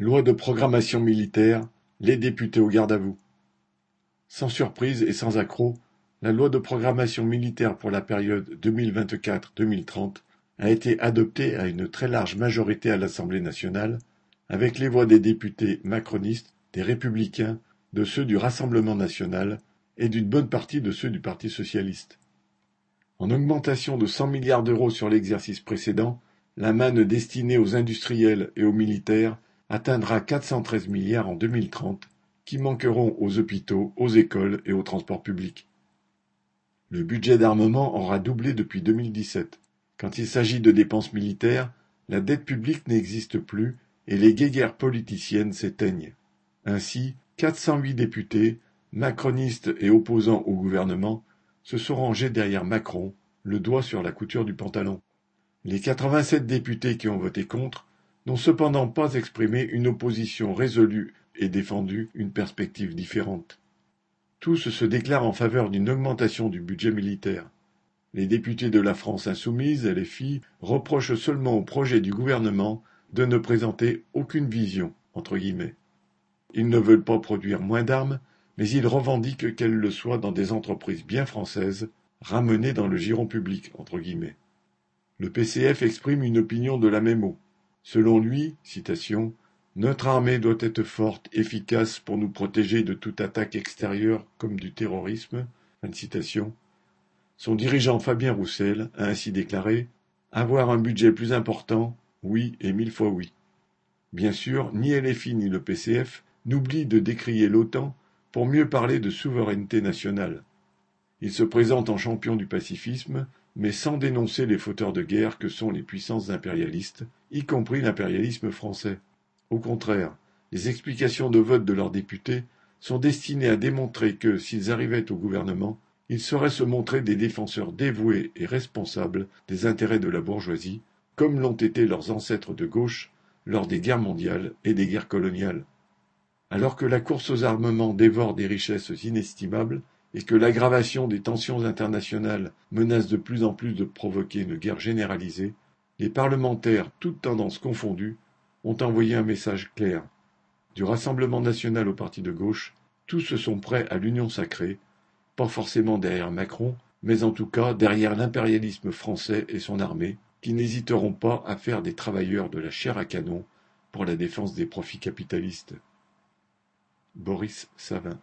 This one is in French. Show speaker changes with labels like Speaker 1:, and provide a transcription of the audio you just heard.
Speaker 1: Loi de programmation militaire, les députés au garde à vous. Sans surprise et sans accroc, la loi de programmation militaire pour la période 2024-2030 a été adoptée à une très large majorité à l'Assemblée nationale, avec les voix des députés macronistes, des républicains, de ceux du Rassemblement national et d'une bonne partie de ceux du Parti socialiste. En augmentation de 100 milliards d'euros sur l'exercice précédent, la manne destinée aux industriels et aux militaires atteindra 413 milliards en 2030, qui manqueront aux hôpitaux, aux écoles et aux transports publics. Le budget d'armement aura doublé depuis 2017. Quand il s'agit de dépenses militaires, la dette publique n'existe plus et les guéguerres politiciennes s'éteignent. Ainsi, 408 députés, macronistes et opposants au gouvernement, se sont rangés derrière Macron, le doigt sur la couture du pantalon. Les 87 députés qui ont voté contre n'ont cependant pas exprimé une opposition résolue et défendu une perspective différente. Tous se déclarent en faveur d'une augmentation du budget militaire. Les députés de la France insoumise les filles reprochent seulement au projet du gouvernement de ne présenter aucune vision, entre guillemets. Ils ne veulent pas produire moins d'armes, mais ils revendiquent qu'elles le soient dans des entreprises bien françaises, ramenées dans le giron public, entre guillemets. Le PCF exprime une opinion de la même eau. Selon lui, Notre armée doit être forte, efficace pour nous protéger de toute attaque extérieure comme du terrorisme. Son dirigeant Fabien Roussel a ainsi déclaré Avoir un budget plus important, oui et mille fois oui. Bien sûr, ni LFI ni le PCF n'oublient de décrier l'OTAN pour mieux parler de souveraineté nationale. Il se présente en champion du pacifisme, mais sans dénoncer les fauteurs de guerre que sont les puissances impérialistes, y compris l'impérialisme français. Au contraire, les explications de vote de leurs députés sont destinées à démontrer que, s'ils arrivaient au gouvernement, ils sauraient se montrer des défenseurs dévoués et responsables des intérêts de la bourgeoisie, comme l'ont été leurs ancêtres de gauche lors des guerres mondiales et des guerres coloniales. Alors que la course aux armements dévore des richesses inestimables, et que l'aggravation des tensions internationales menace de plus en plus de provoquer une guerre généralisée, les parlementaires, toutes tendances confondues, ont envoyé un message clair. Du Rassemblement national au parti de gauche, tous sont prêts à l'union sacrée, pas forcément derrière Macron, mais en tout cas derrière l'impérialisme français et son armée, qui n'hésiteront pas à faire des travailleurs de la chair à canon pour la défense des profits capitalistes. Boris Savin